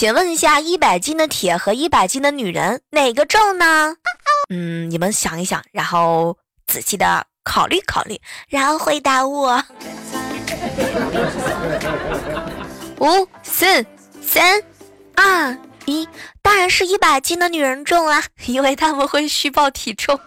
请问一下，一百斤的铁和一百斤的女人哪个重呢？嗯，你们想一想，然后仔细的考虑考虑，然后回答我。五、四、三、二、一，当然是一百斤的女人重啦，因为他们会虚报体重。